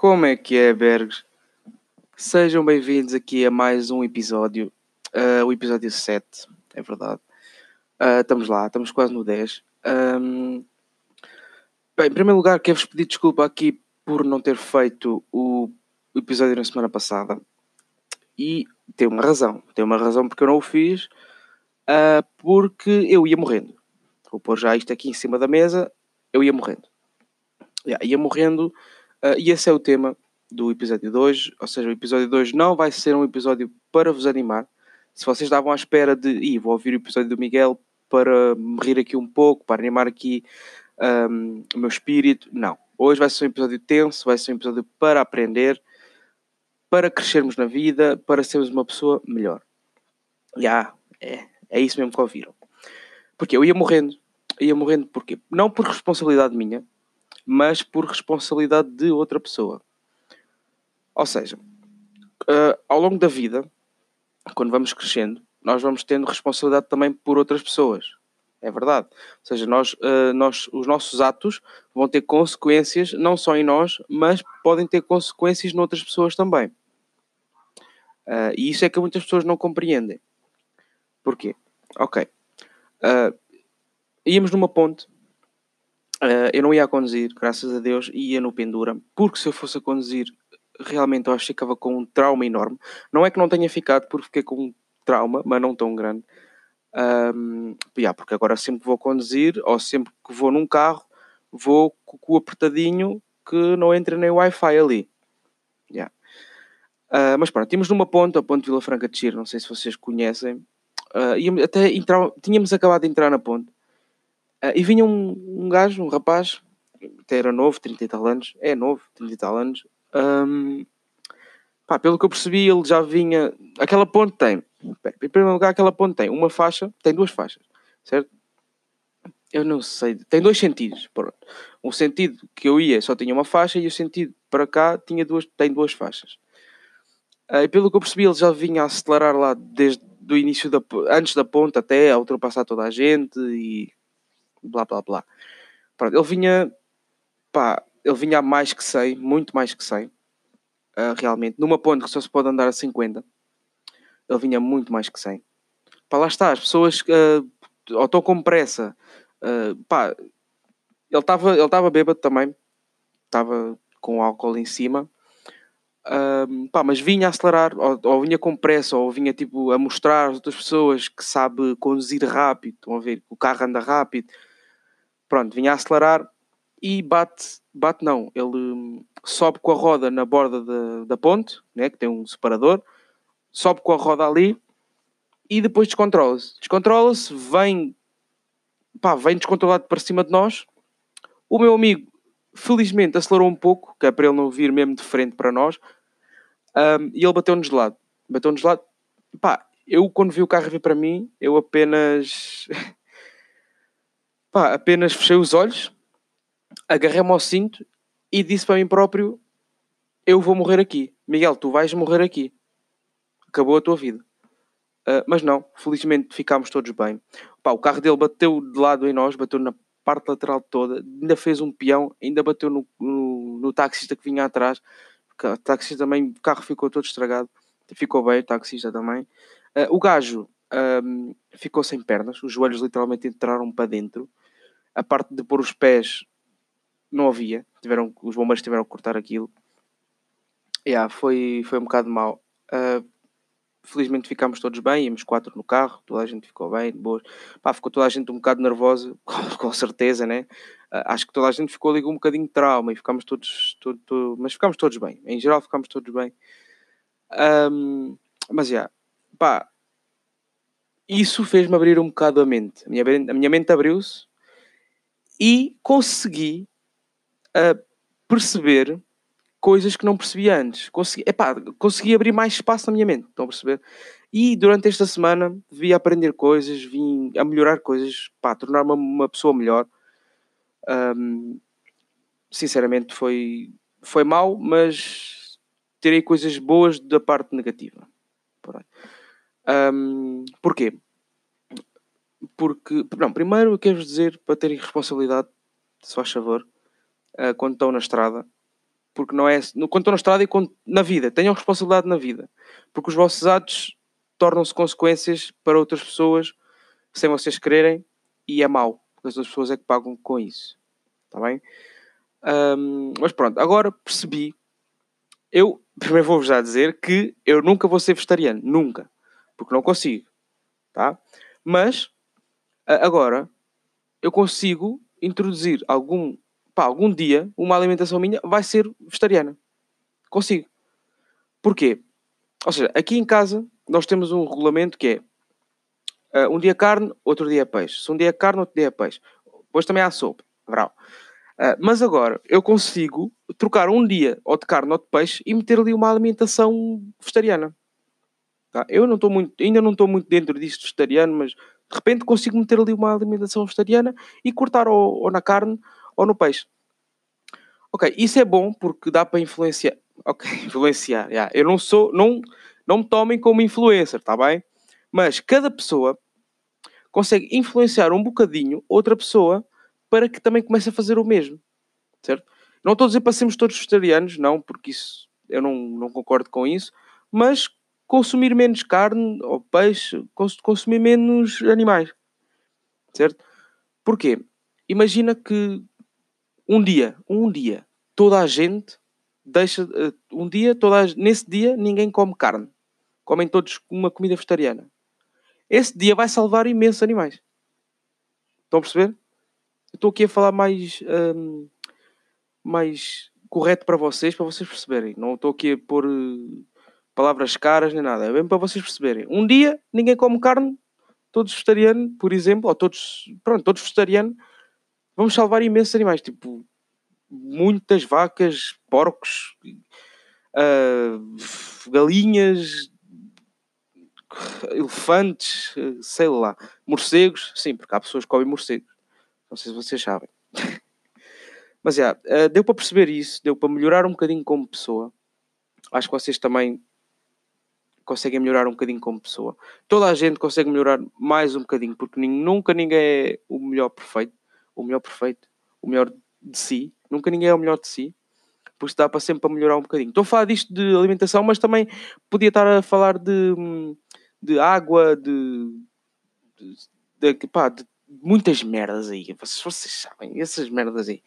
Como é que é, Bergs? Sejam bem-vindos aqui a mais um episódio, uh, o episódio 7, é verdade. Uh, estamos lá, estamos quase no 10. Um, bem, em primeiro lugar, quero-vos pedir desculpa aqui por não ter feito o episódio na semana passada. E tem uma razão, tem uma razão porque eu não o fiz, uh, porque eu ia morrendo. Vou pôr já isto aqui em cima da mesa, eu ia morrendo. Yeah, ia morrendo Uh, e esse é o tema do episódio de hoje. Ou seja, o episódio de hoje não vai ser um episódio para vos animar. Se vocês estavam à espera de, Ih, vou ouvir o episódio do Miguel para me rir aqui um pouco, para animar aqui um, o meu espírito, não. Hoje vai ser um episódio tenso, vai ser um episódio para aprender, para crescermos na vida, para sermos uma pessoa melhor. Já, yeah, é, é isso mesmo que ouviram. Porque eu ia morrendo. Ia morrendo porque Não por responsabilidade minha, mas por responsabilidade de outra pessoa. Ou seja, uh, ao longo da vida, quando vamos crescendo, nós vamos tendo responsabilidade também por outras pessoas. É verdade. Ou seja, nós, uh, nós, os nossos atos vão ter consequências não só em nós, mas podem ter consequências noutras pessoas também. Uh, e isso é que muitas pessoas não compreendem. Porquê? Ok. Uh, íamos numa ponte Uh, eu não ia a conduzir, graças a Deus, ia no Pendura, porque se eu fosse a conduzir, realmente eu acho que ficava com um trauma enorme. Não é que não tenha ficado, porque fiquei com um trauma, mas não tão grande. Um, yeah, porque agora sempre que vou conduzir, ou sempre que vou num carro, vou com o apertadinho que não entra nem Wi-Fi ali. Yeah. Uh, mas pronto, tínhamos numa ponte, a ponte Vila Franca de Chir, não sei se vocês conhecem. Uh, até entrar, tínhamos acabado de entrar na ponte Uh, e vinha um, um gajo, um rapaz, até era novo, 30 e tal anos, é novo, 30 e tal anos. Um, pá, pelo que eu percebi, ele já vinha. Aquela ponte tem, em primeiro lugar, aquela ponte tem uma faixa, tem duas faixas, certo? Eu não sei, tem dois sentidos. Pronto. Um sentido que eu ia só tinha uma faixa e o sentido para cá tinha duas, tem duas faixas. Uh, e pelo que eu percebi, ele já vinha a acelerar lá desde o início da antes da ponte até a ultrapassar toda a gente e blá blá blá. Pronto, ele vinha, pá, ele vinha a mais que 100, muito mais que 100, uh, realmente. Numa ponte que só se pode andar a 50, ele vinha muito mais que 100. Pá, lá está, as pessoas uh, ou estão com pressa, uh, pá, ele estava ele tava bêbado também, estava com álcool em cima. Um, pá, mas vinha a acelerar, ou, ou, vinha com pressa, ou vinha tipo a mostrar às outras pessoas que sabe conduzir rápido. Estão a ver o carro anda rápido, pronto, vinha a acelerar e bate, bate não, ele hum, sobe com a roda na borda da, da ponte, né, que tem um separador, sobe com a roda ali e depois descontrola-se. Descontrola-se, vem, pá, vem descontrolado para cima de nós. O meu amigo, felizmente, acelerou um pouco, que é para ele não vir mesmo de frente para nós, um, e ele bateu-nos de lado. Bateu-nos de lado. Pá, eu quando vi o carro vir para mim, eu apenas Pá, apenas fechei os olhos, agarrei-me ao cinto e disse para mim próprio: Eu vou morrer aqui. Miguel, tu vais morrer aqui. Acabou a tua vida. Uh, mas não, felizmente ficámos todos bem. Pá, o carro dele bateu de lado em nós, bateu na parte lateral toda, ainda fez um peão, ainda bateu no, no, no taxista que vinha atrás. O taxista também, o carro ficou todo estragado. Ficou bem, o taxista também. Uh, o gajo um, ficou sem pernas, os joelhos literalmente entraram para dentro a parte de pôr os pés não havia. Tiveram, os bombeiros tiveram que cortar aquilo. Yeah, foi, foi um bocado mau. Uh, felizmente ficámos todos bem, íamos quatro no carro, toda a gente ficou bem, boas. Pá, ficou toda a gente um bocado nervosa, com, com certeza, né? Uh, acho que toda a gente ficou ali com um bocadinho de trauma e ficámos todos, todo, todo, mas ficámos todos bem. Em geral ficámos todos bem. Um, mas já, yeah, pá, isso fez-me abrir um bocado a mente. A minha, a minha mente abriu-se e consegui uh, perceber coisas que não percebia antes. Consegui, epá, consegui abrir mais espaço na minha mente, estão a perceber? E durante esta semana vim aprender coisas, vim a melhorar coisas, pá, tornar-me uma pessoa melhor. Um, sinceramente foi, foi mau, mas terei coisas boas da parte negativa. Um, porquê? Porque, não, primeiro quero dizer para terem responsabilidade, se faz favor, uh, quando estão na estrada, porque não é. Quando estão na estrada e quando, na vida, tenham responsabilidade na vida, porque os vossos atos tornam-se consequências para outras pessoas sem vocês quererem e é mau, porque as outras pessoas é que pagam com isso. Está bem? Um, mas pronto, agora percebi. Eu primeiro vou-vos já dizer que eu nunca vou ser vegetariano, nunca, porque não consigo, tá? Mas agora eu consigo introduzir algum, pá, algum dia uma alimentação minha vai ser vegetariana. Consigo. Porquê? Ou seja, aqui em casa nós temos um regulamento que é uh, um dia carne, outro dia peixe. Se um dia é carne, outro dia é peixe. Depois também há sopa, bravo. Uh, mas agora eu consigo trocar um dia ou de carne ou de peixe e meter ali uma alimentação vegetariana. Tá? Eu não estou muito, ainda não estou muito dentro disto vegetariano, mas de repente consigo meter ali uma alimentação vegetariana e cortar ou, ou na carne ou no peixe. Ok, isso é bom porque dá para influenciar. Ok, influenciar. Yeah. Eu não sou, não, não me tomem como influencer, tá bem? Mas cada pessoa consegue influenciar um bocadinho outra pessoa para que também comece a fazer o mesmo, certo? Não estou a dizer para sermos todos vegetarianos, não, porque isso eu não, não concordo com isso, mas consumir menos carne ou peixe, consumir menos animais, certo? Porquê? Imagina que um dia, um dia, toda a gente deixa, eh, um dia, toda a, nesse dia, ninguém come carne, comem todos uma comida vegetariana. Esse dia vai salvar imensos animais. Estão a perceber? estou aqui a falar mais, um, mais correto para vocês, para vocês perceberem. Não estou aqui a pôr uh, palavras caras nem nada. É bem para vocês perceberem. Um dia ninguém come carne, todos vegetarianos, por exemplo, ou todos, pronto, todos vegetarianos, vamos salvar imensos animais, tipo muitas vacas, porcos, uh, galinhas, elefantes, sei lá, morcegos, sim, porque há pessoas que comem morcegos. Não sei se vocês sabem. Mas já, yeah, uh, deu para perceber isso, deu para melhorar um bocadinho como pessoa. Acho que vocês também conseguem melhorar um bocadinho como pessoa. Toda a gente consegue melhorar mais um bocadinho, porque nunca ninguém é o melhor perfeito, o melhor perfeito, o melhor de si. Nunca ninguém é o melhor de si. Por isso dá para sempre para melhorar um bocadinho. Estou a falar disto de alimentação, mas também podia estar a falar de, de água, de, de, de, pá, de muitas merdas aí. Vocês, vocês sabem, essas merdas aí.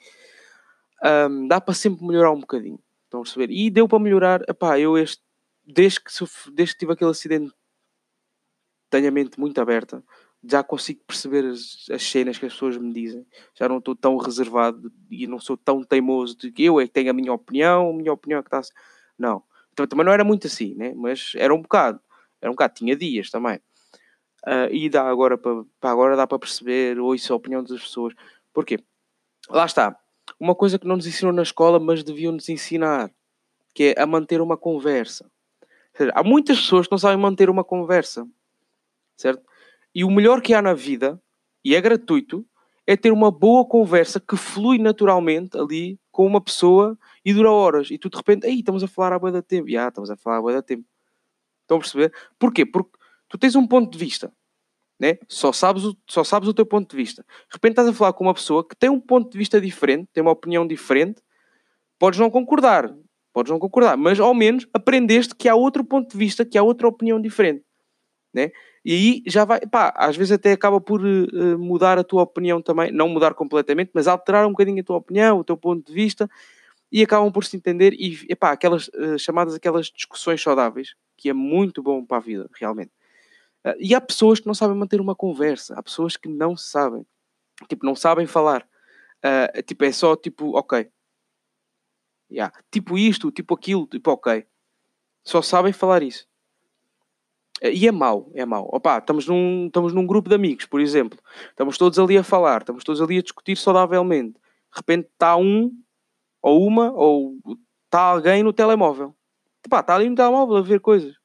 Um, dá para sempre melhorar um bocadinho. Estão a perceber? E deu para melhorar. Epá, eu este, desde que, desde que tive aquele acidente, tenho a mente muito aberta. Já consigo perceber as, as cenas que as pessoas me dizem. Já não estou tão reservado e não sou tão teimoso de que eu é que tenho a minha opinião, a minha opinião é que está. Não. Então, também não era muito assim, né? mas era um bocado. Era um bocado. Tinha dias também. Uh, e dá agora para, agora dá para perceber, ouço a opinião das pessoas. Porquê? Lá está. Uma coisa que não nos ensinam na escola, mas deviam nos ensinar, que é a manter uma conversa. Seja, há muitas pessoas que não sabem manter uma conversa, certo? E o melhor que há na vida, e é gratuito, é ter uma boa conversa que flui naturalmente ali com uma pessoa e dura horas. E tu de repente, aí estamos a falar há boa da tempo. Já, estamos a falar há boa da tempo. Estão a perceber? Porquê? Porque tu tens um ponto de vista, né? só, sabes o, só sabes o teu ponto de vista. De repente estás a falar com uma pessoa que tem um ponto de vista diferente, tem uma opinião diferente, podes não concordar, podes não concordar, mas ao menos aprendeste que há outro ponto de vista, que há outra opinião diferente. Né? E aí já vai, pá, às vezes até acaba por uh, mudar a tua opinião também, não mudar completamente, mas alterar um bocadinho a tua opinião, o teu ponto de vista, e acabam por se entender e, epá, aquelas uh, chamadas aquelas discussões saudáveis, que é muito bom para a vida, realmente. Uh, e há pessoas que não sabem manter uma conversa, há pessoas que não sabem, tipo, não sabem falar. Tipo, é só tipo, ok. Yeah. Tipo isto, tipo aquilo, tipo ok. Só sabem falar isso. E é mau, é mau. Opa, estamos num, estamos num grupo de amigos, por exemplo. Estamos todos ali a falar, estamos todos ali a discutir saudavelmente. De repente está um, ou uma, ou está alguém no telemóvel. Está ali no telemóvel a ver coisas.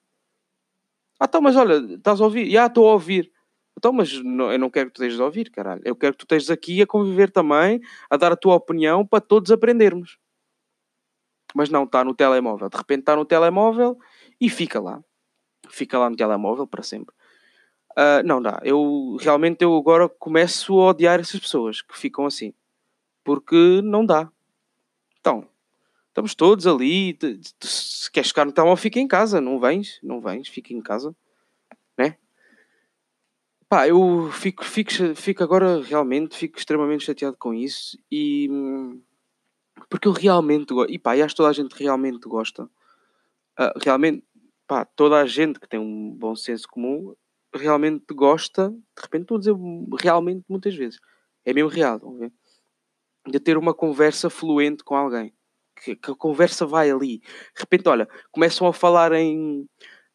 Ah, então, mas olha, estás a ouvir? Já estou a ouvir. Então, mas não, eu não quero que tu estejas a ouvir, caralho. Eu quero que tu estejas aqui a conviver também, a dar a tua opinião para todos aprendermos. Mas não, está no telemóvel. De repente está no telemóvel e fica lá. Fica lá no telemóvel para sempre. Uh, não dá. Eu realmente eu agora começo a odiar essas pessoas que ficam assim. Porque não dá. Então, Estamos todos ali. Se queres ficar no telemóvel, fica em casa. Não vens, não vens, fica em casa. Né? Pá, eu fico, fico, fico agora realmente, fico extremamente chateado com isso. E. Porque eu realmente gosto. E pá, e acho que toda a gente realmente gosta. Uh, realmente, pá, toda a gente que tem um bom senso comum realmente gosta. De repente, estou a dizer realmente muitas vezes. É mesmo real, vamos ver? De ter uma conversa fluente com alguém que, que, a conversa vai ali. De repente, olha, começam a falar em,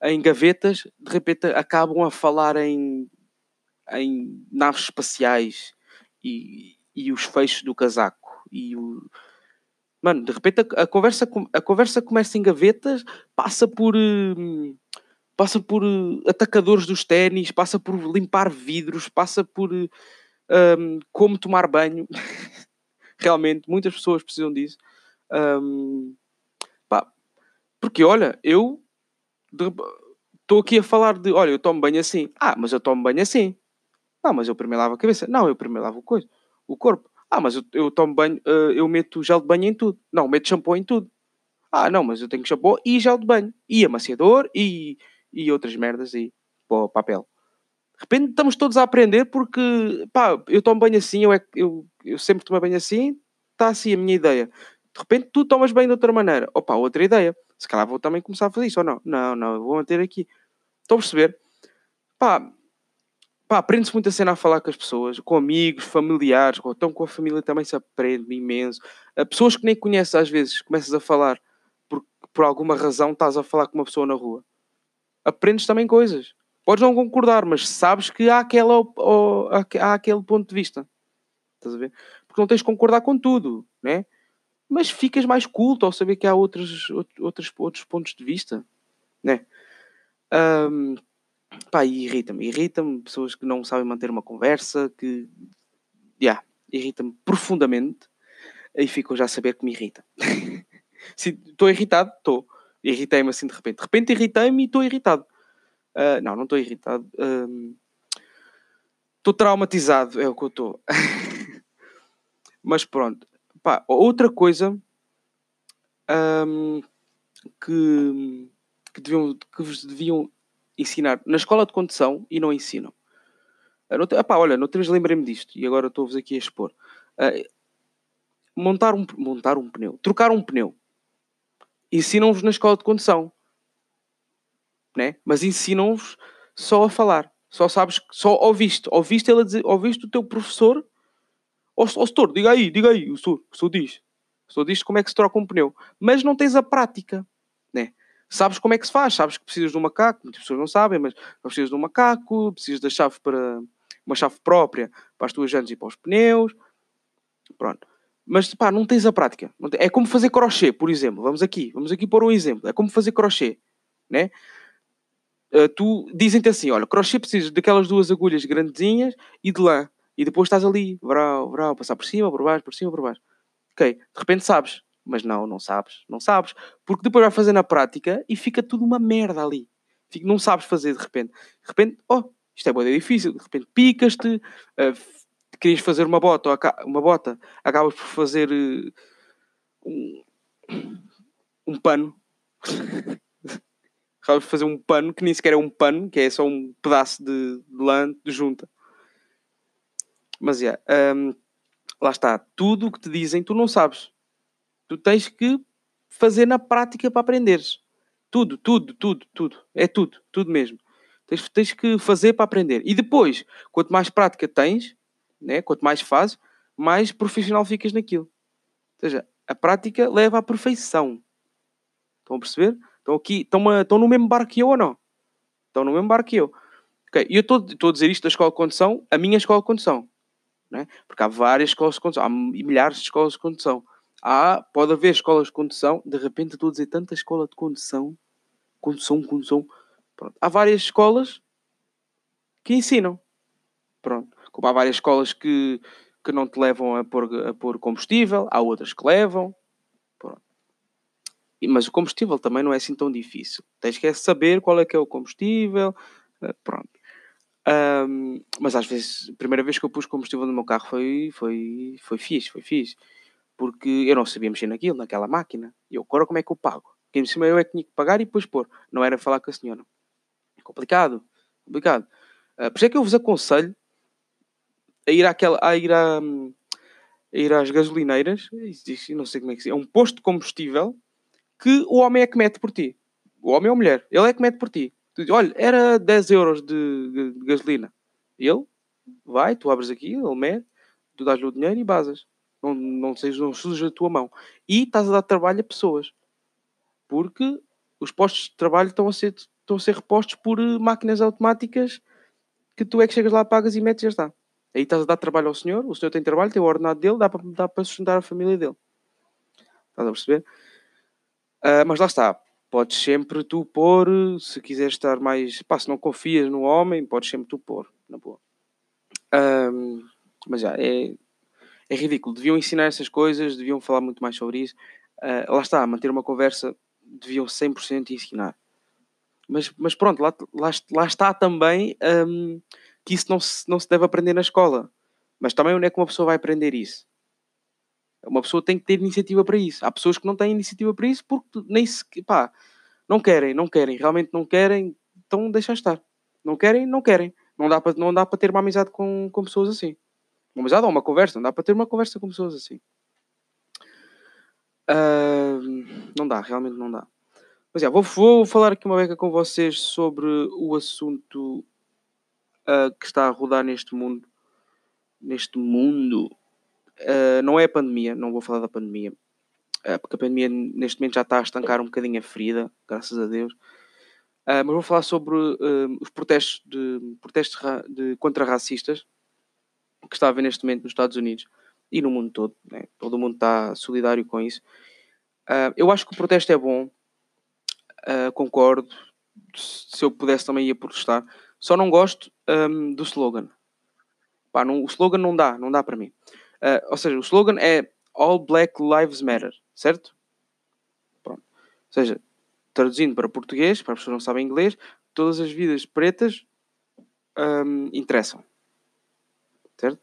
em gavetas, de repente acabam a falar em, em naves espaciais e, e os fechos do casaco. E o... Mano, de repente a, a, conversa, a conversa começa em gavetas, passa por. Uh, passa por uh, atacadores dos ténis, passa por limpar vidros, passa por um, como tomar banho. Realmente, muitas pessoas precisam disso. Um, pá, porque olha, eu estou aqui a falar de olha, eu tomo banho assim. Ah, mas eu tomo banho assim. Ah, mas eu primeiro lavo a cabeça. Não, eu primeiro lavo o corpo. Ah, mas eu, eu tomo banho, uh, eu meto gel de banho em tudo. Não, meto shampoo em tudo. Ah, não, mas eu tenho shampoo e gel de banho. E amaciador e, e outras merdas aí. Pô, papel. De repente estamos todos a aprender porque, pá, eu tomo banho assim, eu, é, eu, eu sempre tomo banho assim, está assim a minha ideia. De repente tu tomas bem de outra maneira. Opa, outra ideia. Se calhar vou também começar a fazer isso ou não. Não, não, vou manter aqui. Estão a perceber? Pá, pá aprende-se muita cena a falar com as pessoas, com amigos, familiares, ou então com a família também se aprende imenso. A pessoas que nem conheces às vezes, começas a falar por, por alguma razão estás a falar com uma pessoa na rua. Aprendes também coisas. Podes não concordar, mas sabes que há, aquela, ou, há aquele ponto de vista. Estás a ver? Porque não tens de concordar com tudo, né? mas ficas mais culto ao saber que há outros, outros, outros pontos de vista, né? Um, pá, irrita-me, irrita-me pessoas que não sabem manter uma conversa, que, yeah, irrita-me profundamente, aí fico já a saber que me irrita. Estou irritado? Estou. Irritei-me assim de repente. De repente irritei-me e estou irritado. Uh, não, não estou irritado. Estou uh, traumatizado, é o que eu estou. Mas pronto. Pá, outra coisa um, que, que, deviam, que vos deviam ensinar na escola de condução e não ensinam. Uh, epá, olha, não vez lembrei-me disto e agora estou-vos aqui a expor. Uh, montar, um, montar um pneu, trocar um pneu. Ensinam-vos na escola de condução, né? mas ensinam-vos só a falar. Só sabes, só ouviste, ouviste, ele dizer, ouviste o teu professor Ó, oh, setor, diga aí, diga aí, o senhor, o senhor diz. O senhor diz como é que se troca um pneu. Mas não tens a prática? Sabes como é que se faz, sabes que precisas de um macaco, muitas pessoas não sabem, mas precisas de um macaco, precisas da chave para uma chave própria para as tuas jantes e para os pneus. Pronto. Mas pá, não tens a prática. É como fazer crochê, por exemplo. Vamos aqui, vamos aqui pôr um exemplo. É como fazer crochê, né? Uh, tu dizem-te assim: olha, crochê precisas daquelas duas agulhas grandezinhas e de lã. E depois estás ali, brau, brau, passar por cima, por baixo, por cima, por baixo. Ok, de repente sabes. Mas não, não sabes, não sabes. Porque depois vai fazer na prática e fica tudo uma merda ali. Não sabes fazer de repente. De repente, oh, isto é boa difícil. De repente picas-te, uh, querias fazer uma bota, uma bota, acabas por fazer uh, um, um pano. acabas por fazer um pano que nem sequer é um pano, que é só um pedaço de, de lã de junta. Mas é, yeah, um, lá está, tudo o que te dizem tu não sabes. Tu tens que fazer na prática para aprenderes. Tudo, tudo, tudo, tudo. É tudo, tudo mesmo. Tens, tens que fazer para aprender. E depois, quanto mais prática tens, né, quanto mais fazes, mais profissional ficas naquilo. Ou seja, a prática leva à perfeição. Estão a perceber? Estão aqui, estão, estão no mesmo barco que eu ou não? Estão no mesmo barco que eu. Okay. E eu estou a dizer isto da escola de condução, a minha escola de condução né? porque há várias escolas de condução, há milhares de escolas de condução. Há, pode haver escolas de condução, de repente estou a dizer tanta escola de condução, condução, condução. Pronto. Há várias escolas que ensinam. Pronto. Como há várias escolas que, que não te levam a pôr, a pôr combustível, há outras que levam. Pronto. Mas o combustível também não é assim tão difícil. Tens que é saber qual é que é o combustível. Eh, pronto. Um, mas às vezes, a primeira vez que eu pus combustível no meu carro foi, foi, foi fixe, foi fixe. Porque eu não sabia mexer naquilo, naquela máquina. E eu, agora como é que eu pago? Porque em cima eu é que tinha que pagar e depois pôr. Não era falar com a senhora. É complicado, complicado. Uh, por isso é que eu vos aconselho a ir àquela, a ir, a, a ir às gasolineiras, não sei como é que se é, um posto de combustível que o homem é que mete por ti. O homem ou a mulher, ele é que mete por ti. Tu dizes, olha, era 10 euros de, de, de gasolina. Ele vai, tu abres aqui, ele mete, tu dás-lhe o dinheiro e basas. Não, não, sejas, não sujas a tua mão. E estás a dar trabalho a pessoas. Porque os postos de trabalho estão a ser, estão a ser repostos por eh, máquinas automáticas que tu é que chegas lá, pagas e metes e já está. Aí estás a dar trabalho ao senhor, o senhor tem trabalho, tem o ordenado dele, dá para, dá para sustentar a família dele. Estás a perceber? Uh, mas lá está. Podes sempre tu pôr, se quiseres estar mais. Pá, se não confias no homem, podes sempre tu pôr, na boa. Um, mas já, é, é ridículo. Deviam ensinar essas coisas, deviam falar muito mais sobre isso. Uh, lá está, manter uma conversa, deviam 100% ensinar. Mas, mas pronto, lá, lá, lá está também um, que isso não se, não se deve aprender na escola. Mas também onde é que uma pessoa vai aprender isso? Uma pessoa tem que ter iniciativa para isso. Há pessoas que não têm iniciativa para isso porque nem se. pá, não querem, não querem, realmente não querem, então deixa estar. Não querem, não querem. Não dá para, não dá para ter uma amizade com, com pessoas assim. Uma amizade ou uma conversa, não dá para ter uma conversa com pessoas assim. Uh, não dá, realmente não dá. Mas já, vou, vou falar aqui uma beca com vocês sobre o assunto uh, que está a rodar neste mundo. Neste mundo. Uh, não é a pandemia, não vou falar da pandemia. porque a pandemia neste momento já está a estancar um bocadinho a ferida, graças a Deus. mas vou falar sobre os protestos, de, protestos de, contra racistas que está a haver neste momento nos Estados Unidos e no mundo todo. Né? Todo mundo está solidário com isso. Uh, eu acho que o protesto é bom, uh, concordo. Se eu pudesse também ia protestar. Só não gosto um, do slogan. Pá, não, o slogan não dá, não dá para mim. Uh, ou seja, o slogan é All Black Lives Matter, certo? Pronto. Ou seja, traduzindo para português, para as pessoas que não sabem inglês, todas as vidas pretas um, interessam. Certo?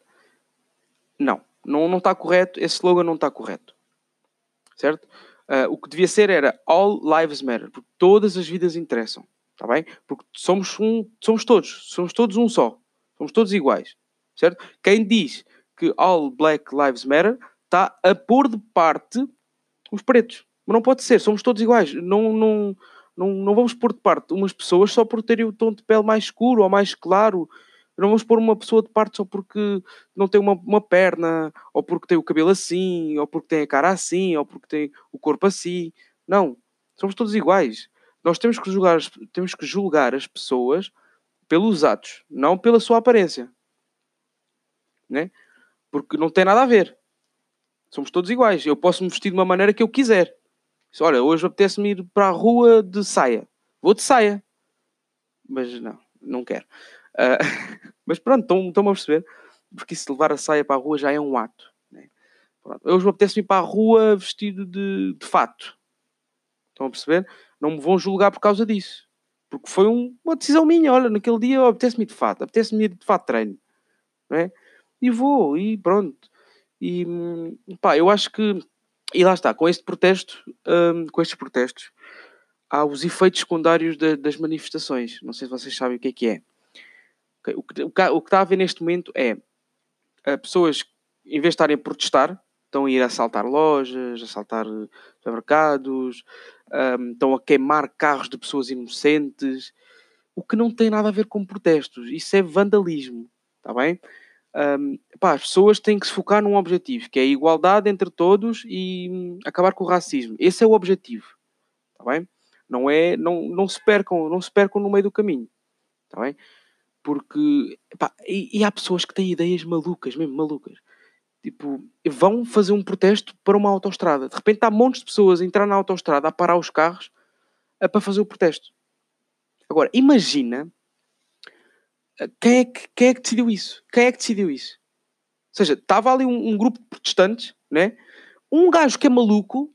Não, não, não está correto. Esse slogan não está correto. Certo? Uh, o que devia ser era All Lives Matter, porque todas as vidas interessam. Está bem? Porque somos, um, somos todos, somos todos um só. Somos todos iguais. Certo? Quem diz que All Black Lives Matter está a pôr de parte os pretos. Mas não pode ser, somos todos iguais. Não, não, não, não vamos pôr de parte umas pessoas só por terem o tom de pele mais escuro ou mais claro não vamos pôr uma pessoa de parte só porque não tem uma, uma perna, ou porque tem o cabelo assim, ou porque tem a cara assim, ou porque tem o corpo assim. Não. Somos todos iguais. Nós temos que julgar, temos que julgar as pessoas pelos atos, não pela sua aparência. Né? Porque não tem nada a ver. Somos todos iguais. Eu posso me vestir de uma maneira que eu quiser. Olha, hoje apetece-me ir para a rua de saia. Vou de saia. Mas não, não quero. Uh, mas pronto, estão-me a perceber? Porque se levar a saia para a rua já é um ato. Né? Pronto. Hoje me apetece ir para a rua vestido de, de fato. Estão a perceber? Não me vão julgar por causa disso. Porque foi um, uma decisão minha. Olha, naquele dia apetece-me de fato. Apetece-me de fato treino. Não é? E vou, e pronto. E pá, eu acho que. E lá está, com este protesto, um, com estes protestos, há os efeitos secundários de, das manifestações. Não sei se vocês sabem o que é que é. O que, o, que, o que está a ver neste momento é uh, pessoas, em vez de estarem a protestar, estão a ir assaltar lojas, assaltar supermercados, um, estão a queimar carros de pessoas inocentes, o que não tem nada a ver com protestos. Isso é vandalismo, está bem? Um, pá, as pessoas têm que se focar num objetivo, que é a igualdade entre todos e hum, acabar com o racismo. Esse é o objetivo, está bem? Não é, não, não se percam, não se percam no meio do caminho, está bem? Porque, pá, e, e, há pessoas que têm ideias malucas, mesmo malucas. Tipo, vão fazer um protesto para uma autoestrada. De repente há montes de pessoas a entrar na autoestrada, a parar os carros, a, para fazer o protesto. Agora, imagina eh, quem é, que, quem é que decidiu isso? Quem é que decidiu isso? Ou seja, estava ali um, um grupo de protestantes, né? Um gajo que é maluco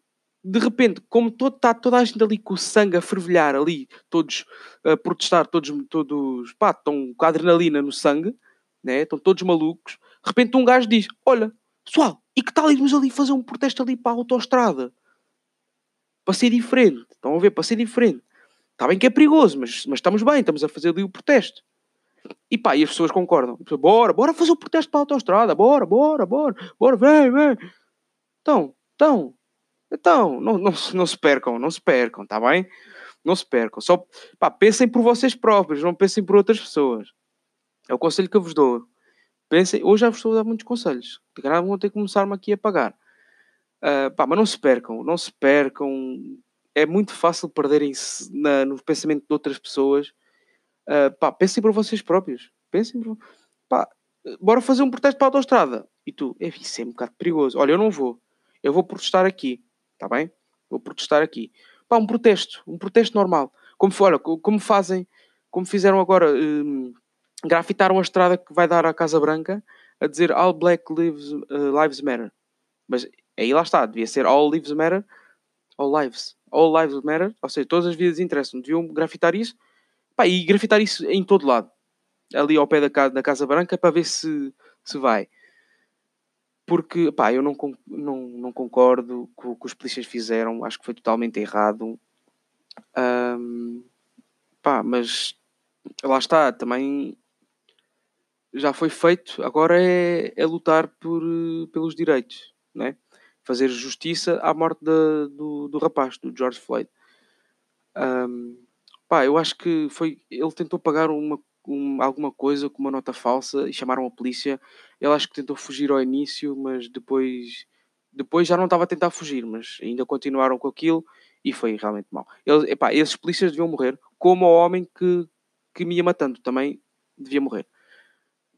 de repente, como todo, está toda a gente ali com o sangue a fervilhar ali, todos a protestar, todos, todos pá, estão com a adrenalina no sangue, né? estão todos malucos. De repente, um gajo diz: Olha, pessoal, E que tal irmos ali fazer um protesto ali para a autoestrada? Para ser diferente. Estão a ver? Para ser diferente. Está bem que é perigoso, mas, mas estamos bem, estamos a fazer ali o protesto. E pá, e as pessoas concordam. Bora, bora fazer o protesto para a autoestrada. Bora, bora, bora. Bora, vem, vem. Então, então, então, não, não, não se percam, não se percam, está bem? Não se percam. Só, pá, pensem por vocês próprios, não pensem por outras pessoas. É o conselho que eu vos dou. Pensem, hoje já vos estou a dar muitos conselhos. De calhar vão ter que começar-me aqui a pagar. Uh, pá, mas não se percam, não se percam. É muito fácil perderem-se no pensamento de outras pessoas. Uh, pá, pensem por vocês próprios. Pensem por... Pá, bora fazer um protesto para a autostrada. E tu, é, isso é um bocado perigoso. Olha, eu não vou. Eu vou protestar aqui. Está bem? Vou protestar aqui. Pá, um protesto. Um protesto normal. Como, olha, como fazem, como fizeram agora... Um, grafitaram a estrada que vai dar à Casa Branca a dizer All Black Lives, uh, lives Matter. Mas aí lá está, devia ser All Lives Matter, All Lives, All Lives Matter, ou seja, todas as vidas interessam. Deviam grafitar isso pá, e grafitar isso em todo lado, ali ao pé da casa, da casa Branca, para ver se, se vai. Porque pá, eu não, não, não concordo com o que os polícias fizeram, acho que foi totalmente errado. Um, pá, mas lá está, também já foi feito, agora é, é lutar por, pelos direitos, né? fazer justiça à morte da, do, do rapaz, do George Floyd. Um, pá, eu acho que foi. Ele tentou pagar uma, um, alguma coisa com uma nota falsa e chamaram a polícia. Ele acho que tentou fugir ao início, mas depois, depois já não estava a tentar fugir, mas ainda continuaram com aquilo e foi realmente mal. Ele, epá, esses polícias deviam morrer, como o homem que, que me ia matando também devia morrer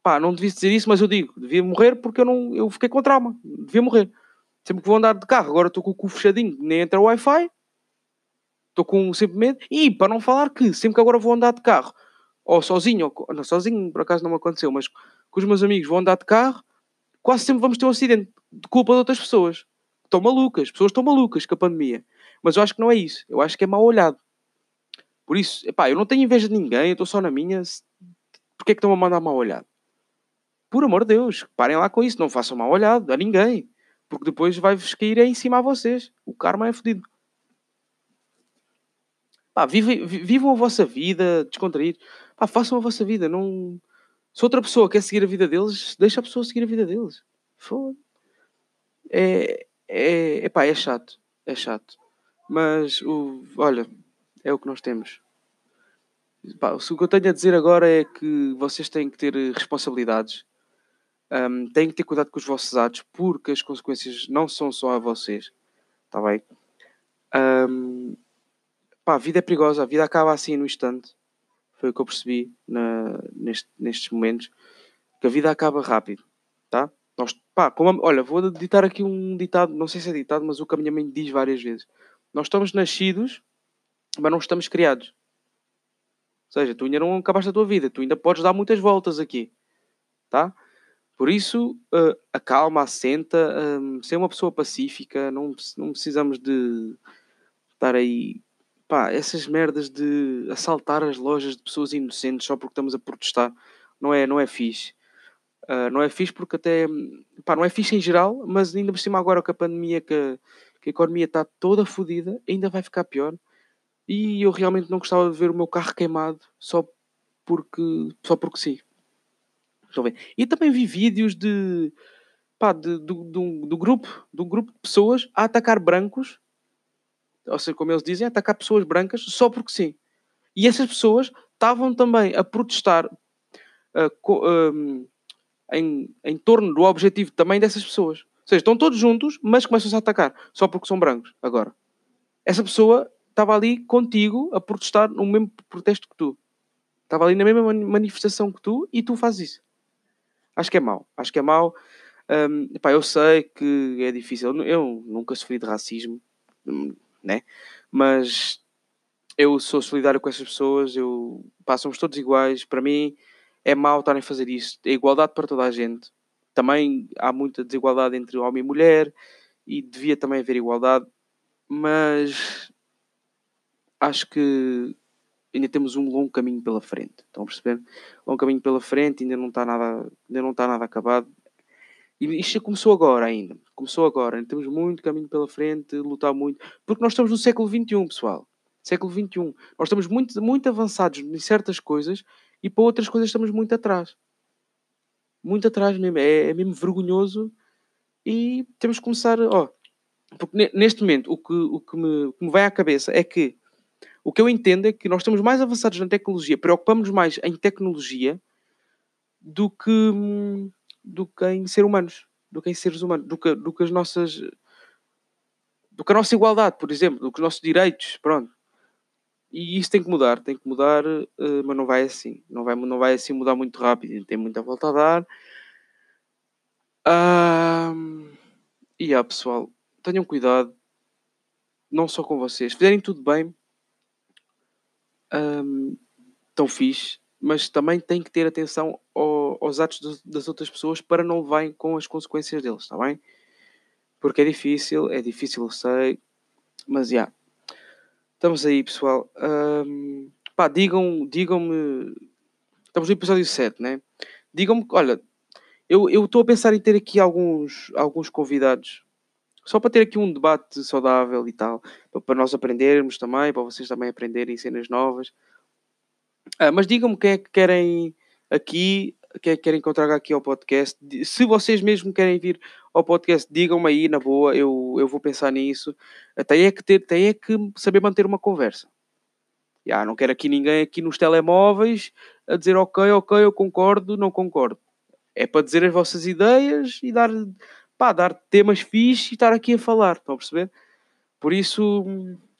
pá, não devia dizer isso, mas eu digo, devia morrer porque eu não, eu fiquei com trauma, devia morrer. Sempre que vou andar de carro, agora estou com o cu fechadinho, nem entra o Wi-Fi, estou com sempre medo. E para não falar que sempre que agora vou andar de carro, ou sozinho, ou, não, sozinho por acaso não me aconteceu, mas com os meus amigos vou andar de carro, quase sempre vamos ter um acidente de culpa de outras pessoas. Estão malucas, as pessoas estão malucas com a pandemia. Mas eu acho que não é isso, eu acho que é mal olhado. Por isso, epá, eu não tenho inveja de ninguém, eu estou só na minha. Porquê é que estão a mandar mal olhado? por amor de Deus, parem lá com isso, não façam mal olhado a ninguém, porque depois vai-vos cair em cima a vocês. O karma é fodido. Pá, vive, vivam a vossa vida descontraídos. Pá, façam a vossa vida. Não... Se outra pessoa quer seguir a vida deles, deixa a pessoa seguir a vida deles. Foda. É, é, epá, é chato. É chato. Mas, o, olha, é o que nós temos. Pá, o que eu tenho a dizer agora é que vocês têm que ter responsabilidades um, têm que ter cuidado com os vossos atos, porque as consequências não são só a vocês. Está bem? Um, pá, a vida é perigosa, a vida acaba assim no instante. Foi o que eu percebi na, neste, nestes momentos. Que a vida acaba rápido. Tá? Nós, pá, como, olha, vou ditar aqui um ditado, não sei se é ditado, mas o que a minha mãe diz várias vezes. Nós estamos nascidos, mas não estamos criados. Ou seja, tu ainda não acabaste a tua vida, tu ainda podes dar muitas voltas aqui. Tá? Por isso, uh, acalma, assenta, um, ser uma pessoa pacífica, não, não precisamos de estar aí. Pá, essas merdas de assaltar as lojas de pessoas inocentes só porque estamos a protestar, não é, não é fixe. Uh, não é fixe porque até. Pá, não é fixe em geral, mas ainda por cima agora com a pandemia que, que a economia está toda fodida, ainda vai ficar pior. E eu realmente não gostava de ver o meu carro queimado só porque, só porque sim. Estão a ver? E também vi vídeos de, pá, de, do, do, do, grupo, do grupo de pessoas a atacar brancos, ou seja, como eles dizem, a atacar pessoas brancas só porque sim. E essas pessoas estavam também a protestar uh, co, um, em, em torno do objetivo também dessas pessoas. Ou seja, estão todos juntos, mas começam-se a atacar só porque são brancos. Agora, essa pessoa estava ali contigo a protestar no mesmo protesto que tu. Estava ali na mesma manifestação que tu e tu fazes isso. Acho que é mau. Acho que é mau. Um, eu sei que é difícil. Eu nunca sofri de racismo, né? Mas eu sou solidário com essas pessoas. Eu, pá, somos todos iguais. Para mim é mau estarem a fazer isso. É igualdade para toda a gente. Também há muita desigualdade entre homem e mulher e devia também haver igualdade. Mas acho que ainda temos um longo caminho pela frente. Estão a perceber? Longo caminho pela frente, ainda não está nada, ainda não está nada acabado. E isto começou agora ainda. Começou agora. Temos muito caminho pela frente, lutar muito. Porque nós estamos no século XXI, pessoal. Século XXI. Nós estamos muito, muito avançados em certas coisas e para outras coisas estamos muito atrás. Muito atrás mesmo. É, é mesmo vergonhoso e temos que começar. Ó, porque neste momento o que, o, que me, o que me vai à cabeça é que o que eu entendo é que nós estamos mais avançados na tecnologia, preocupamos mais em tecnologia do que, do que em ser humanos, do que em seres humanos, do que, do que as nossas. do que a nossa igualdade, por exemplo, do que os nossos direitos, pronto. E isso tem que mudar, tem que mudar, uh, mas não vai assim. Não vai, não vai assim mudar muito rápido, tem muita volta a dar. Uh, e yeah, pessoal, tenham cuidado, não só com vocês. Fizerem tudo bem, um, tão fixe, mas também têm que ter atenção ao, aos atos das outras pessoas para não levarem com as consequências deles, está bem? Porque é difícil, é difícil, eu sei, mas já. Yeah. Estamos aí, pessoal. Um, pá, digam, digam-me. Estamos no episódio 7, né? Digam-me, olha, eu estou a pensar em ter aqui alguns, alguns convidados, só para ter aqui um debate saudável e tal, para nós aprendermos também, para vocês também aprenderem cenas novas. Ah, mas digam-me quem é que querem aqui, quem é que querem traga aqui ao podcast. Se vocês mesmo querem vir ao podcast, digam-me aí na boa, eu, eu vou pensar nisso. Tem é que, ter, tem é que saber manter uma conversa. Já, não quero aqui ninguém aqui nos telemóveis a dizer ok, ok, eu concordo, não concordo. É para dizer as vossas ideias e dar, pá, dar temas fixes e estar aqui a falar, estão a perceber? Por isso,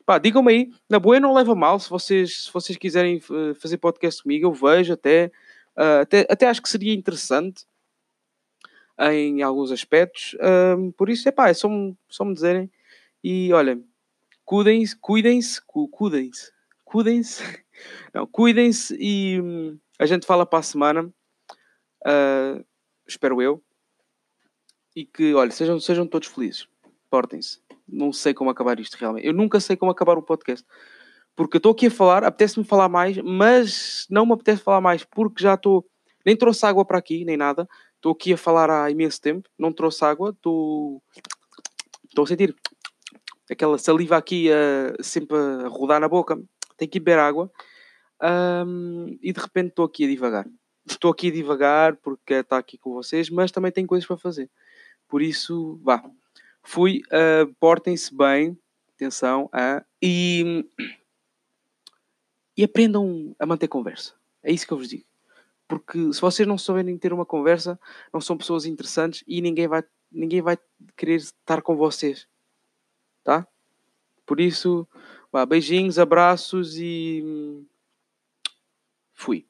pá, digam-me aí, na boa não leva mal, se vocês, se vocês quiserem uh, fazer podcast comigo, eu vejo até, uh, até, até acho que seria interessante em alguns aspectos. Por isso, epá, é só, só me dizerem. E olhem, cuidem-se, cuidem-se, cuidem-se, cuidem-se, não, cuidem-se e hum, a gente fala para a semana. Uh, espero eu. E que, olha, sejam, sejam todos felizes. Portem-se. Não sei como acabar isto realmente. Eu nunca sei como acabar o podcast. Porque eu estou aqui a falar, apetece-me falar mais, mas não me apetece falar mais porque já estou. Nem trouxe água para aqui, nem nada. Estou aqui a falar há imenso tempo, não trouxe água, estou. Estou a sentir aquela saliva aqui uh, sempre a rodar na boca. Tenho que beber água. Um, e de repente estou aqui a divagar. Estou aqui a divagar porque está aqui com vocês, mas também tenho coisas para fazer. Por isso, vá. Fui, uh, portem-se bem, atenção, uh, e, e aprendam a manter conversa. É isso que eu vos digo. Porque se vocês não souberem ter uma conversa, não são pessoas interessantes e ninguém vai, ninguém vai querer estar com vocês. Tá? Por isso, vá, beijinhos, abraços e fui.